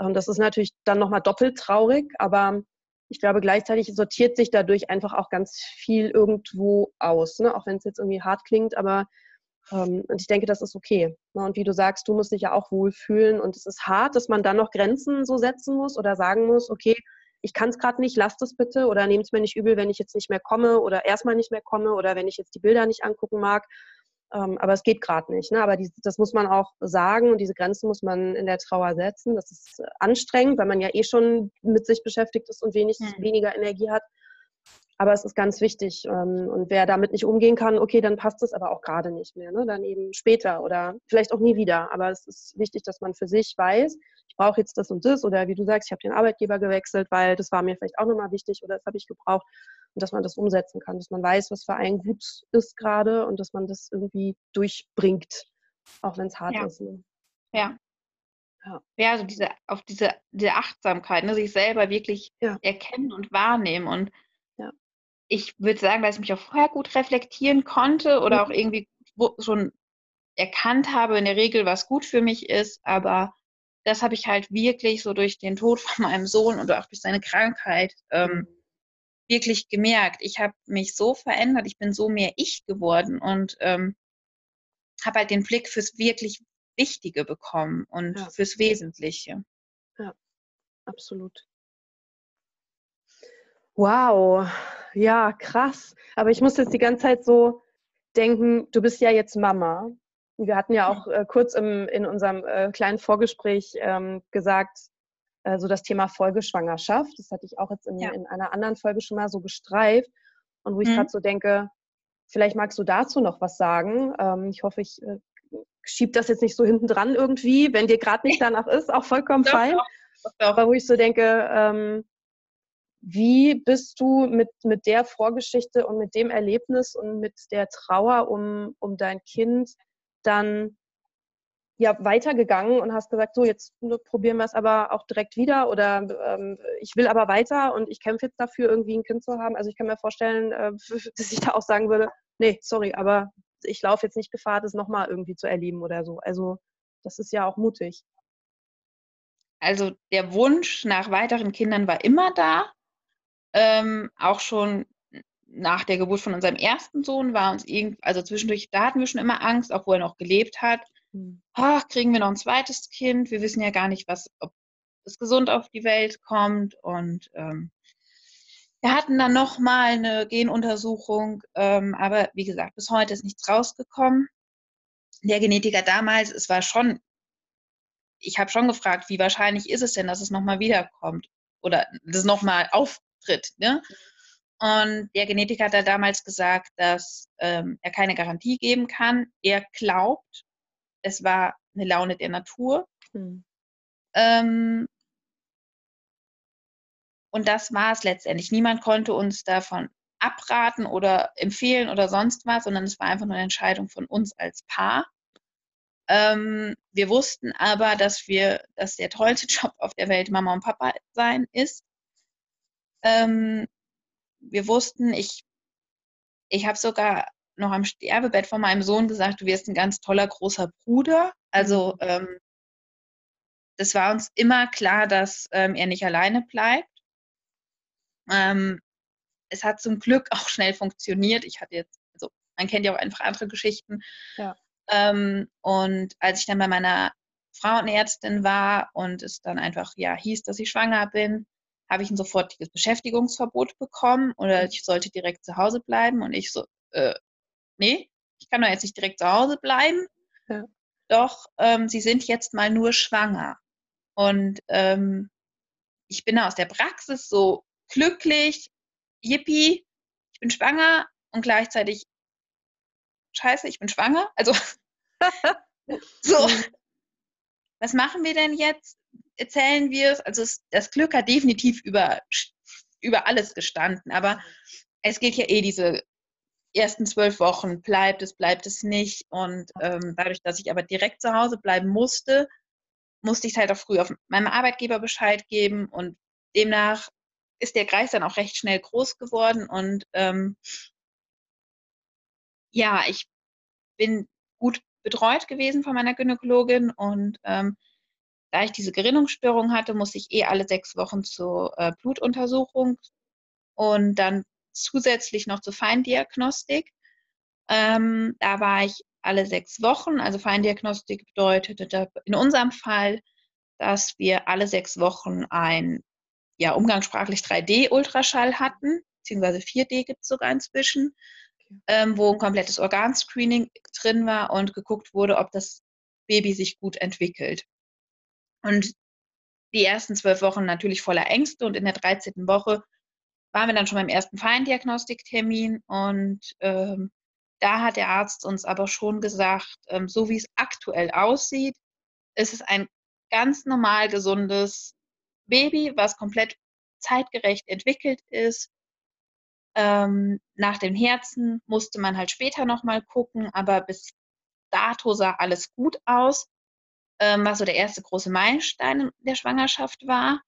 ähm, das ist natürlich dann nochmal doppelt traurig, aber ich glaube, gleichzeitig sortiert sich dadurch einfach auch ganz viel irgendwo aus, ne? auch wenn es jetzt irgendwie hart klingt, aber und ich denke, das ist okay. Ne? Und wie du sagst, du musst dich ja auch wohlfühlen und es ist hart, dass man dann noch Grenzen so setzen muss oder sagen muss, okay, ich kann es gerade nicht, lasst es bitte oder nehmt es mir nicht übel, wenn ich jetzt nicht mehr komme oder erstmal nicht mehr komme oder wenn ich jetzt die Bilder nicht angucken mag. Ähm, aber es geht gerade nicht. Ne? Aber die, das muss man auch sagen und diese Grenzen muss man in der Trauer setzen. Das ist anstrengend, weil man ja eh schon mit sich beschäftigt ist und wenig, hm. weniger Energie hat. Aber es ist ganz wichtig. Ähm, und wer damit nicht umgehen kann, okay, dann passt es aber auch gerade nicht mehr. Ne? Dann eben später oder vielleicht auch nie wieder. Aber es ist wichtig, dass man für sich weiß, ich brauche jetzt das und das. Oder wie du sagst, ich habe den Arbeitgeber gewechselt, weil das war mir vielleicht auch nochmal wichtig oder das habe ich gebraucht. Und dass man das umsetzen kann, dass man weiß, was für einen gut ist gerade und dass man das irgendwie durchbringt, auch wenn es hart ja. ist. Ne? Ja. Ja. ja, also diese, auf diese, diese Achtsamkeit, ne, sich selber wirklich ja. erkennen und wahrnehmen und ich würde sagen, dass ich mich auch vorher gut reflektieren konnte oder mhm. auch irgendwie schon erkannt habe, in der Regel, was gut für mich ist. Aber das habe ich halt wirklich so durch den Tod von <laughs> meinem Sohn und auch durch seine Krankheit ähm, mhm. wirklich gemerkt. Ich habe mich so verändert, ich bin so mehr ich geworden und ähm, habe halt den Blick fürs wirklich Wichtige bekommen und ja. fürs Wesentliche. Ja, absolut. Wow, ja, krass. Aber ich muss jetzt die ganze Zeit so denken, du bist ja jetzt Mama. Wir hatten ja auch äh, kurz im, in unserem äh, kleinen Vorgespräch ähm, gesagt, äh, so das Thema Folgeschwangerschaft. Das hatte ich auch jetzt in, ja. in einer anderen Folge schon mal so gestreift. Und wo ich mhm. gerade so denke, vielleicht magst du dazu noch was sagen. Ähm, ich hoffe, ich äh, schieb das jetzt nicht so hinten dran irgendwie. Wenn dir gerade nicht <laughs> danach ist, auch vollkommen fein. Aber wo ich so denke, ähm, wie bist du mit, mit der Vorgeschichte und mit dem Erlebnis und mit der Trauer um, um dein Kind dann ja, weitergegangen und hast gesagt, so jetzt probieren wir es aber auch direkt wieder oder ähm, ich will aber weiter und ich kämpfe jetzt dafür, irgendwie ein Kind zu haben. Also ich kann mir vorstellen, äh, <laughs> dass ich da auch sagen würde, nee, sorry, aber ich laufe jetzt nicht Gefahr, das nochmal irgendwie zu erleben oder so. Also das ist ja auch mutig. Also der Wunsch nach weiteren Kindern war immer da ähm, auch schon nach der Geburt von unserem ersten Sohn war uns irgendwie, also zwischendurch, da hatten wir schon immer Angst, auch wo er noch gelebt hat. Mhm. Ach, kriegen wir noch ein zweites Kind? Wir wissen ja gar nicht, was, ob es gesund auf die Welt kommt. Und ähm, wir hatten dann nochmal eine Genuntersuchung, ähm, aber wie gesagt, bis heute ist nichts rausgekommen. Der Genetiker damals, es war schon, ich habe schon gefragt, wie wahrscheinlich ist es denn, dass es nochmal wiederkommt oder das nochmal auf, tritt. Ne? Und der Genetiker hat da damals gesagt, dass ähm, er keine Garantie geben kann. Er glaubt, es war eine Laune der Natur. Hm. Ähm, und das war es letztendlich. Niemand konnte uns davon abraten oder empfehlen oder sonst was, sondern es war einfach nur eine Entscheidung von uns als Paar. Ähm, wir wussten aber, dass wir, dass der tollste <laughs> Job auf der Welt Mama und Papa sein ist. Ähm, wir wussten, ich, ich habe sogar noch am Sterbebett von meinem Sohn gesagt, du wirst ein ganz toller großer Bruder. Also mhm. ähm, das war uns immer klar, dass ähm, er nicht alleine bleibt. Ähm, es hat zum Glück auch schnell funktioniert. Ich hatte jetzt, also man kennt ja auch einfach andere Geschichten. Ja. Ähm, und als ich dann bei meiner Frauenärztin war und es dann einfach ja hieß, dass ich schwanger bin, habe ich ein sofortiges Beschäftigungsverbot bekommen oder mhm. ich sollte direkt zu Hause bleiben und ich so, äh, nee, ich kann doch jetzt nicht direkt zu Hause bleiben. Ja. Doch, ähm, sie sind jetzt mal nur schwanger. Und ähm, ich bin aus der Praxis so glücklich, yippie, ich bin schwanger und gleichzeitig scheiße, ich bin schwanger. Also <laughs> so, <laughs> mhm. was machen wir denn jetzt? Erzählen wir es. Also es, das Glück hat definitiv über, über alles gestanden. Aber es gilt ja eh diese ersten zwölf Wochen, bleibt es, bleibt es nicht. Und ähm, dadurch, dass ich aber direkt zu Hause bleiben musste, musste ich es halt auch früh auf meinem Arbeitgeber Bescheid geben. Und demnach ist der Kreis dann auch recht schnell groß geworden. Und ähm, ja, ich bin gut betreut gewesen von meiner Gynäkologin und ähm, da ich diese Gerinnungsstörung hatte, musste ich eh alle sechs Wochen zur äh, Blutuntersuchung und dann zusätzlich noch zur Feindiagnostik. Ähm, da war ich alle sechs Wochen. Also Feindiagnostik bedeutete in unserem Fall, dass wir alle sechs Wochen ein ja, umgangssprachlich 3D-Ultraschall hatten, beziehungsweise 4D gibt es sogar inzwischen, ähm, wo ein komplettes Organscreening drin war und geguckt wurde, ob das Baby sich gut entwickelt. Und die ersten zwölf Wochen natürlich voller Ängste und in der 13. Woche waren wir dann schon beim ersten Feindiagnostiktermin und ähm, da hat der Arzt uns aber schon gesagt, ähm, so wie es aktuell aussieht, ist es ein ganz normal gesundes Baby, was komplett zeitgerecht entwickelt ist. Ähm, nach dem Herzen musste man halt später nochmal gucken, aber bis dato sah alles gut aus, ähm, was so der erste große Meilenstein der Schwangerschaft war,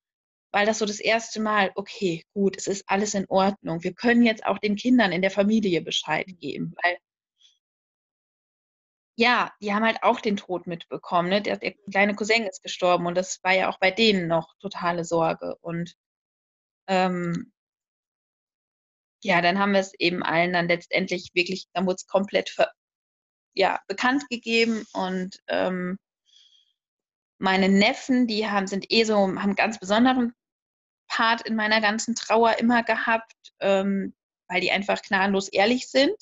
weil das so das erste Mal, okay, gut, es ist alles in Ordnung. Wir können jetzt auch den Kindern in der Familie Bescheid geben, weil ja, die haben halt auch den Tod mitbekommen. Ne? Der, der kleine Cousin ist gestorben und das war ja auch bei denen noch totale Sorge. Und ähm, ja, dann haben wir es eben allen dann letztendlich wirklich, dann wurde es komplett ja, bekannt gegeben und ähm, meine Neffen, die haben, sind eh so, haben einen ganz besonderen Part in meiner ganzen Trauer immer gehabt, ähm, weil die einfach gnadenlos ehrlich sind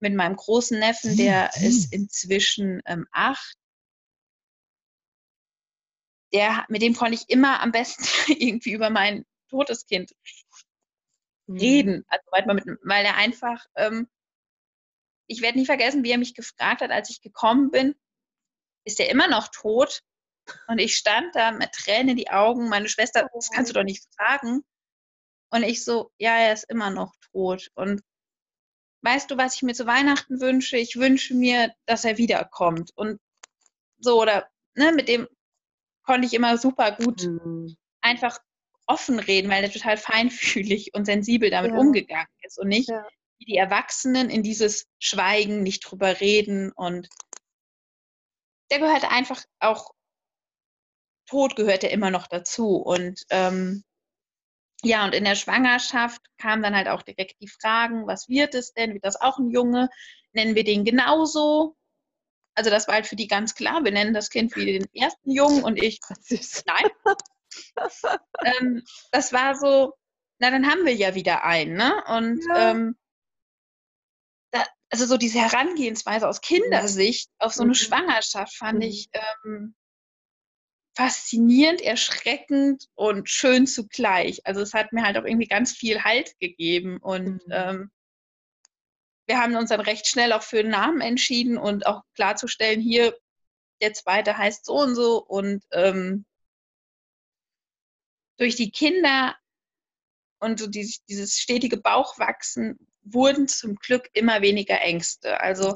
mit meinem großen Neffen, der ist inzwischen ähm, acht. Der, mit dem konnte ich immer am besten <laughs> irgendwie über mein totes Kind mhm. reden. Also weil, mit, weil er einfach, ähm, ich werde nie vergessen, wie er mich gefragt hat, als ich gekommen bin, ist er immer noch tot? Und ich stand da mit Tränen in die Augen. Meine Schwester, das kannst du doch nicht fragen. Und ich so, ja, er ist immer noch tot. Und weißt du, was ich mir zu Weihnachten wünsche? Ich wünsche mir, dass er wiederkommt. Und so, oder ne, mit dem konnte ich immer super gut mhm. einfach offen reden, weil er total feinfühlig und sensibel damit ja. umgegangen ist und nicht ja. wie die Erwachsenen in dieses Schweigen, nicht drüber reden und der gehört einfach auch, Tod gehört ja immer noch dazu und ähm, ja, und in der Schwangerschaft kamen dann halt auch direkt die Fragen, was wird es denn? Wird das auch ein Junge? Nennen wir den genauso? Also das war halt für die ganz klar, wir nennen das Kind wie den ersten Jungen und ich, <laughs> nein. ähm, das war so, na dann haben wir ja wieder einen, ne? Und ja. ähm, also so diese Herangehensweise aus Kindersicht auf so eine mhm. Schwangerschaft fand mhm. ich ähm, faszinierend, erschreckend und schön zugleich. Also es hat mir halt auch irgendwie ganz viel Halt gegeben und mhm. ähm, wir haben uns dann recht schnell auch für einen Namen entschieden und auch klarzustellen, hier der zweite heißt so und so und ähm, durch die Kinder und so dieses, dieses stetige Bauchwachsen wurden zum Glück immer weniger Ängste. Also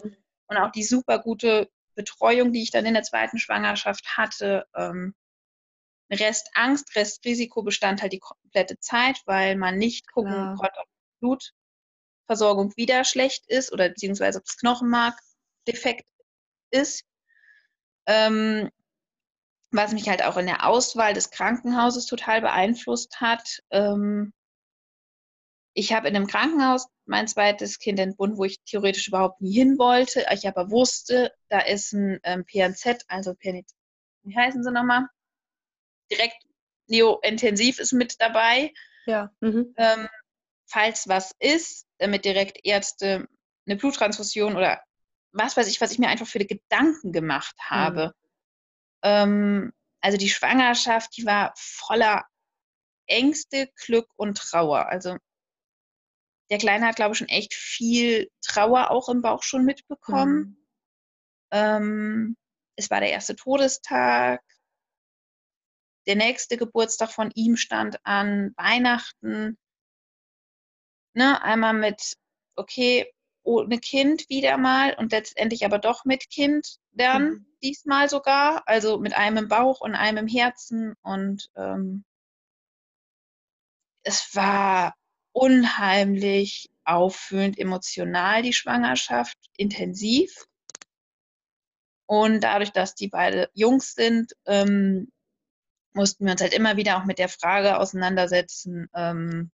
und auch die super gute Betreuung, die ich dann in der zweiten Schwangerschaft hatte. Ähm, Rest Angst, Rest Risiko bestand halt die komplette Zeit, weil man nicht gucken ja. konnte, ob Blutversorgung wieder schlecht ist oder beziehungsweise ob das Knochenmark defekt ist. Ähm, was mich halt auch in der Auswahl des Krankenhauses total beeinflusst hat. Ähm, ich habe in einem Krankenhaus mein zweites Kind entbunden, wo ich theoretisch überhaupt nie hin wollte. Ich aber wusste, da ist ein ähm, PNZ, also PNZ, wie heißen sie nochmal? Direkt Neointensiv ist mit dabei. Ja. Mhm. Ähm, falls was ist, damit direkt Ärzte eine Bluttransfusion oder was weiß ich, was ich mir einfach für die Gedanken gemacht habe. Mhm. Ähm, also die Schwangerschaft, die war voller Ängste, Glück und Trauer. Also der Kleine hat, glaube ich, schon echt viel Trauer auch im Bauch schon mitbekommen. Mhm. Ähm, es war der erste Todestag. Der nächste Geburtstag von ihm stand an Weihnachten. Ne, einmal mit, okay, ohne Kind wieder mal und letztendlich aber doch mit Kind dann mhm. diesmal sogar. Also mit einem im Bauch und einem im Herzen. Und ähm, es war unheimlich auffühlend, emotional, die Schwangerschaft, intensiv. Und dadurch, dass die beide Jungs sind, ähm, mussten wir uns halt immer wieder auch mit der Frage auseinandersetzen, ähm,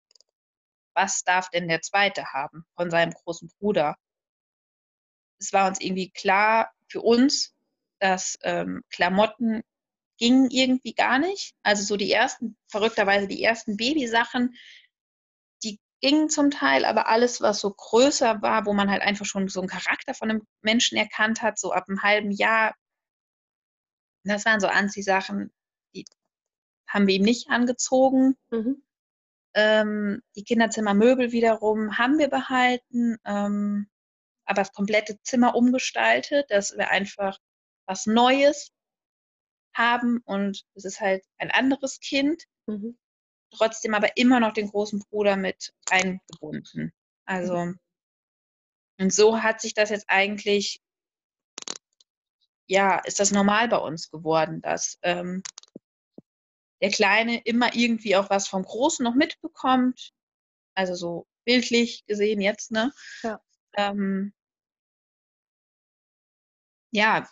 was darf denn der Zweite haben von seinem großen Bruder? Es war uns irgendwie klar für uns, dass ähm, Klamotten ging irgendwie gar nicht. Also so die ersten, verrückterweise die ersten Babysachen, gingen zum Teil, aber alles, was so größer war, wo man halt einfach schon so einen Charakter von einem Menschen erkannt hat, so ab einem halben Jahr, das waren so Anziehsachen, die haben wir ihm nicht angezogen. Mhm. Ähm, die Kinderzimmermöbel wiederum haben wir behalten, ähm, aber das komplette Zimmer umgestaltet, dass wir einfach was Neues haben und es ist halt ein anderes Kind, mhm. Trotzdem aber immer noch den großen Bruder mit eingebunden. Also, und so hat sich das jetzt eigentlich, ja, ist das normal bei uns geworden, dass ähm, der Kleine immer irgendwie auch was vom Großen noch mitbekommt. Also so bildlich gesehen jetzt, ne? Ja. Ähm, ja,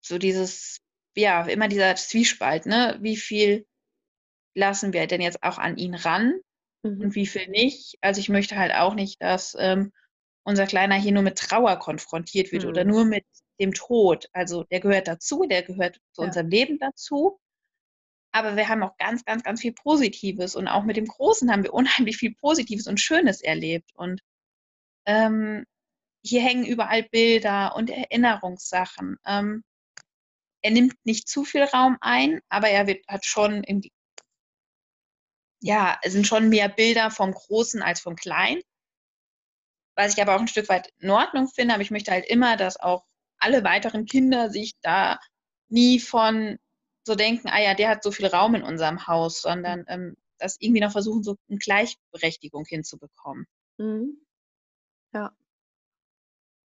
so dieses, ja, immer dieser Zwiespalt, ne? Wie viel lassen wir denn jetzt auch an ihn ran mhm. und wie viel nicht? Also ich möchte halt auch nicht, dass ähm, unser Kleiner hier nur mit Trauer konfrontiert wird mhm. oder nur mit dem Tod. Also der gehört dazu, der gehört zu ja. unserem Leben dazu. Aber wir haben auch ganz, ganz, ganz viel Positives. Und auch mit dem Großen haben wir <laughs> unheimlich viel Positives und Schönes erlebt. Und ähm, hier hängen überall Bilder und Erinnerungssachen. Ähm, er nimmt nicht zu viel Raum ein, aber er wird, hat schon ja, es sind schon mehr Bilder vom Großen als vom Kleinen. Was ich aber auch ein Stück weit in Ordnung finde, aber ich möchte halt immer, dass auch alle weiteren Kinder sich da nie von so denken, ah ja, der hat so viel Raum in unserem Haus, sondern ähm, das irgendwie noch versuchen, so eine Gleichberechtigung hinzubekommen. Mhm. Ja.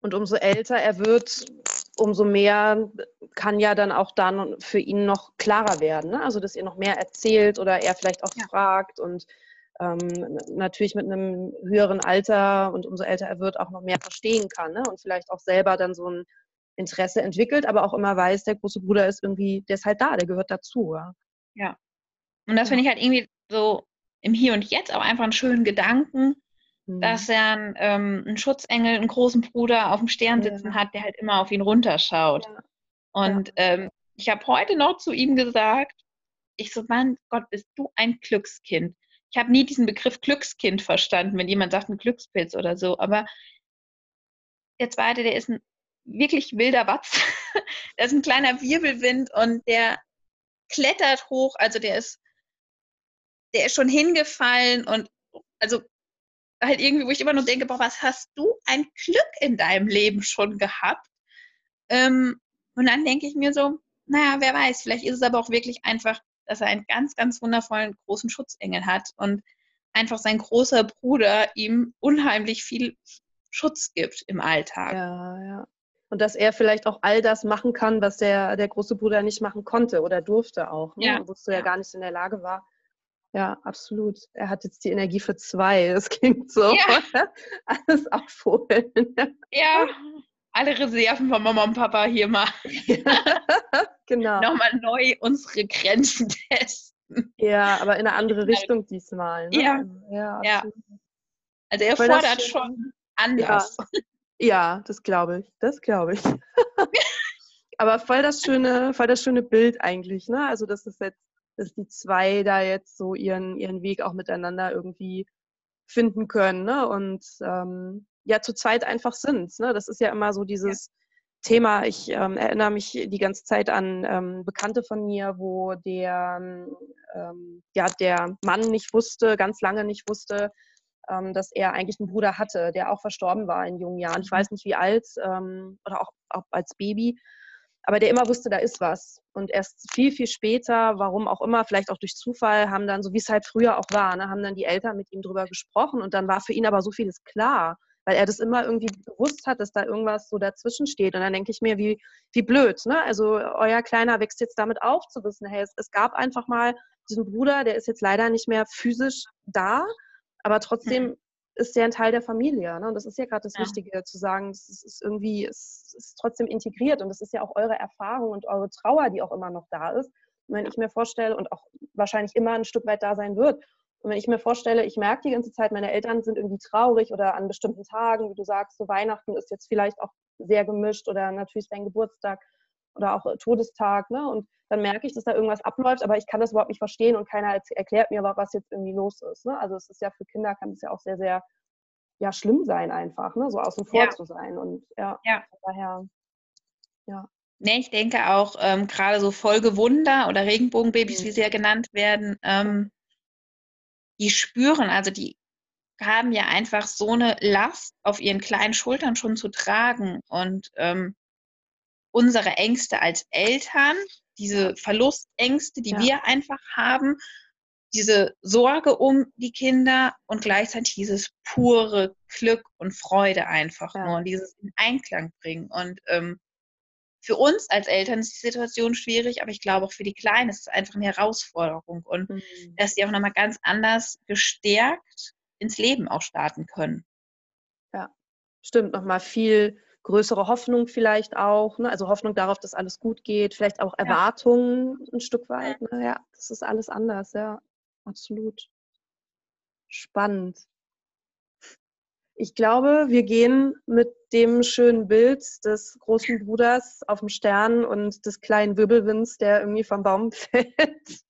Und umso älter er wird, umso mehr kann ja dann auch dann für ihn noch klarer werden. Ne? Also, dass ihr noch mehr erzählt oder er vielleicht auch ja. fragt und ähm, natürlich mit einem höheren Alter und umso älter er wird, auch noch mehr verstehen kann ne? und vielleicht auch selber dann so ein Interesse entwickelt, aber auch immer weiß, der große Bruder ist irgendwie, der ist halt da, der gehört dazu. Ja. ja. Und das finde ich halt irgendwie so im Hier und Jetzt auch einfach einen schönen Gedanken, mhm. dass er ähm, einen Schutzengel, einen großen Bruder auf dem Stern sitzen ja. hat, der halt immer auf ihn runterschaut. Ja. Und ja. ähm, ich habe heute noch zu ihm gesagt, ich so, mein Gott, bist du ein Glückskind. Ich habe nie diesen Begriff Glückskind verstanden, wenn jemand sagt ein Glückspilz oder so, aber der zweite, der ist ein wirklich wilder Watz. <laughs> das ist ein kleiner Wirbelwind und der klettert hoch, also der ist, der ist schon hingefallen und also halt irgendwie, wo ich immer nur denke, boah, was hast du ein Glück in deinem Leben schon gehabt? Ähm, und dann denke ich mir so, naja, wer weiß, vielleicht ist es aber auch wirklich einfach, dass er einen ganz, ganz wundervollen großen Schutzengel hat und einfach sein großer Bruder ihm unheimlich viel Schutz gibt im Alltag. Ja, ja und dass er vielleicht auch all das machen kann, was der, der große Bruder nicht machen konnte oder durfte auch, ne? ja. wusste ja gar nicht in der Lage war. Ja, absolut. Er hat jetzt die Energie für zwei. <laughs> Das klingt so. Ja. Alles aufholen. Ja, alle Reserven von Mama und Papa hier mal. <laughs> genau. Nochmal neu unsere Grenzen testen. Ja, aber in eine andere Richtung diesmal. Ne? Ja. ja, ja. Also er fordert schon anders. Ja. Ja, das glaube ich. Das glaube ich. <laughs> Aber voll das schöne, voll das schöne Bild eigentlich, ne? Also dass es jetzt, dass die zwei da jetzt so ihren, ihren Weg auch miteinander irgendwie finden können, ne? Und ähm, ja, zu zweit einfach sind. Ne? Das ist ja immer so dieses ja. Thema. Ich ähm, erinnere mich die ganze Zeit an ähm, Bekannte von mir, wo der, ähm, ja, der Mann nicht wusste, ganz lange nicht wusste, ähm, dass er eigentlich einen Bruder hatte, der auch verstorben war in jungen Jahren. Ich mhm. weiß nicht wie alt ähm, oder auch, auch als Baby, aber der immer wusste, da ist was. Und erst viel, viel später, warum auch immer, vielleicht auch durch Zufall, haben dann, so wie es halt früher auch war, ne, haben dann die Eltern mit ihm drüber gesprochen und dann war für ihn aber so vieles klar, weil er das immer irgendwie gewusst hat, dass da irgendwas so dazwischen steht. Und dann denke ich mir, wie, wie blöd, ne? Also euer Kleiner wächst jetzt damit auf zu wissen, hey, es, es gab einfach mal diesen Bruder, der ist jetzt leider nicht mehr physisch da, aber trotzdem mhm. Ist der ein Teil der Familie. Ne? Und das ist ja gerade das ja. Wichtige, zu sagen, es ist irgendwie, es ist trotzdem integriert und das ist ja auch eure Erfahrung und eure Trauer, die auch immer noch da ist. Und wenn ich mir vorstelle und auch wahrscheinlich immer ein Stück weit da sein wird, und wenn ich mir vorstelle, ich merke die ganze Zeit, meine Eltern sind irgendwie traurig oder an bestimmten Tagen, wie du sagst, so Weihnachten ist jetzt vielleicht auch sehr gemischt oder natürlich dein Geburtstag. Oder auch Todestag, ne? Und dann merke ich, dass da irgendwas abläuft, aber ich kann das überhaupt nicht verstehen und keiner erklärt mir, was jetzt irgendwie los ist. Ne? Also es ist ja für Kinder kann es ja auch sehr, sehr ja, schlimm sein einfach, ne? so außen vor ja. zu sein. Und ja, ja. daher, ja. Nee, ich denke auch, ähm, gerade so Folgewunder oder Regenbogenbabys, mhm. wie sie ja genannt werden, ähm, die spüren, also die haben ja einfach so eine Last auf ihren kleinen Schultern schon zu tragen. Und ähm, unsere Ängste als Eltern, diese Verlustängste, die ja. wir einfach haben, diese Sorge um die Kinder und gleichzeitig dieses pure Glück und Freude einfach ja. nur und dieses in Einklang bringen. Und ähm, für uns als Eltern ist die Situation schwierig, aber ich glaube auch für die Kleinen ist es einfach eine Herausforderung und mhm. dass sie auch nochmal ganz anders gestärkt ins Leben auch starten können. Ja, stimmt, nochmal viel größere Hoffnung vielleicht auch, ne? also Hoffnung darauf, dass alles gut geht, vielleicht auch Erwartungen ja. ein Stück weit. Ne? Ja, das ist alles anders, ja, absolut. Spannend. Ich glaube, wir gehen mit dem schönen Bild des großen Bruders auf dem Stern und des kleinen Wirbelwinds, der irgendwie vom Baum <laughs> fällt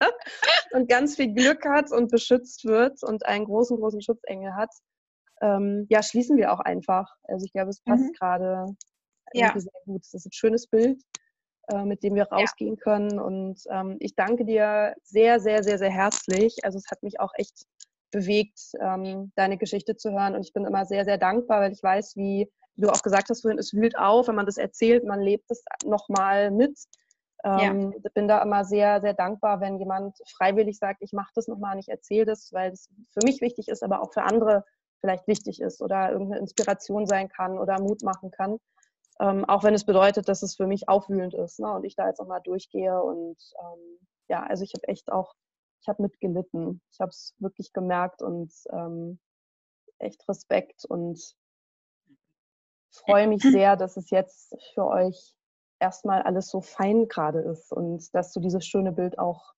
und ganz viel Glück hat und beschützt wird und einen großen, großen Schutzengel hat, ähm, ja, schließen wir auch einfach. Also ich glaube, es passt mhm. gerade ja. sehr gut. Das ist ein schönes Bild, äh, mit dem wir rausgehen ja. können. Und ähm, ich danke dir sehr, sehr, sehr, sehr herzlich. Also es hat mich auch echt bewegt, ähm, deine Geschichte zu hören. Und ich bin immer sehr, sehr dankbar, weil ich weiß, wie, du auch gesagt hast vorhin, es wühlt auf, wenn man das erzählt, man lebt es nochmal mit. Ähm, ja. Bin da immer sehr, sehr dankbar, wenn jemand freiwillig sagt, ich mache das nochmal und ich erzähle das, weil es für mich wichtig ist, aber auch für andere vielleicht wichtig ist oder irgendeine Inspiration sein kann oder Mut machen kann. Ähm, auch wenn es bedeutet, dass es für mich aufwühlend ist ne? und ich da jetzt nochmal durchgehe. Und ähm, ja, also ich habe echt auch, ich habe mitgelitten. Ich habe es wirklich gemerkt und ähm, echt Respekt und freue mich sehr, dass es jetzt für euch erstmal alles so fein gerade ist und dass du dieses schöne Bild auch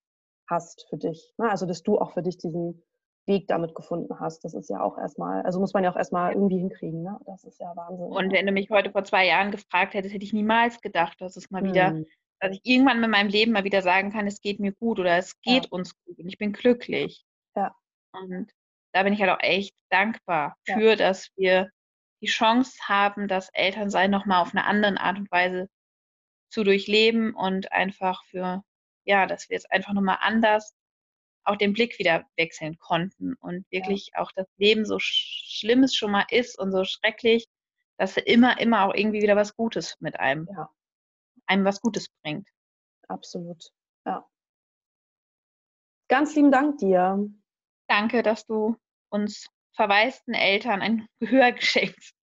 hast für dich. Ne? Also dass du auch für dich diesen Weg damit gefunden hast. Das ist ja auch erstmal, also muss man ja auch erstmal irgendwie hinkriegen. Ne? Das ist ja Wahnsinn. Und wenn du mich heute vor zwei Jahren gefragt hättest, hätte ich niemals gedacht, dass es mal wieder, hm. dass ich irgendwann mit meinem Leben mal wieder sagen kann, es geht mir gut oder es geht ja. uns gut und ich bin glücklich. Ja. Und da bin ich halt auch echt dankbar ja. für, dass wir die Chance haben, das Elternsein nochmal auf eine andere Art und Weise zu durchleben und einfach für, ja, dass wir es einfach nochmal anders auch den Blick wieder wechseln konnten und wirklich ja. auch das Leben so schlimm es schon mal ist und so schrecklich, dass immer, immer auch irgendwie wieder was Gutes mit einem, ja. einem was Gutes bringt. Absolut, ja. Ganz lieben Dank dir. Danke, dass du uns verwaisten Eltern ein <laughs> Gehör geschenkt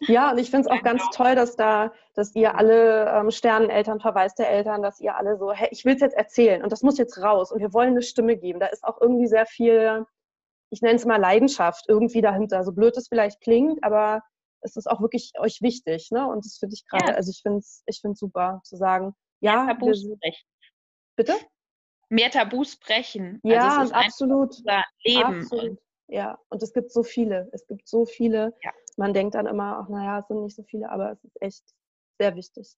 ja, und ich finde es auch ganz toll, dass da, dass ihr alle ähm, Sterneneltern, verwaiste Eltern, dass ihr alle so, hey, ich will es jetzt erzählen und das muss jetzt raus und wir wollen eine Stimme geben. Da ist auch irgendwie sehr viel, ich nenne es mal Leidenschaft irgendwie dahinter. So blöd es vielleicht klingt, aber es ist auch wirklich euch wichtig, ne? Und das finde ich gerade, ja. also ich finde es ich find's super zu sagen, ja. Mehr Tabus brechen. Bitte? Mehr Tabus brechen. Ja, also absolut. Leben. Absolut. Ja, und es gibt so viele. Es gibt so viele. Ja man denkt dann immer, ach naja, es sind nicht so viele, aber es ist echt sehr wichtig.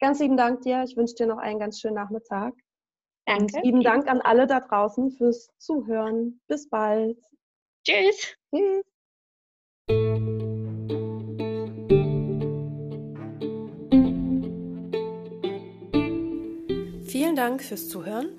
Ganz lieben Dank dir. Ich wünsche dir noch einen ganz schönen Nachmittag. Danke. Und lieben Dank an alle da draußen fürs Zuhören. Bis bald. Tschüss. Tschüss. Vielen Dank fürs Zuhören.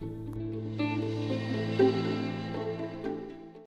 You.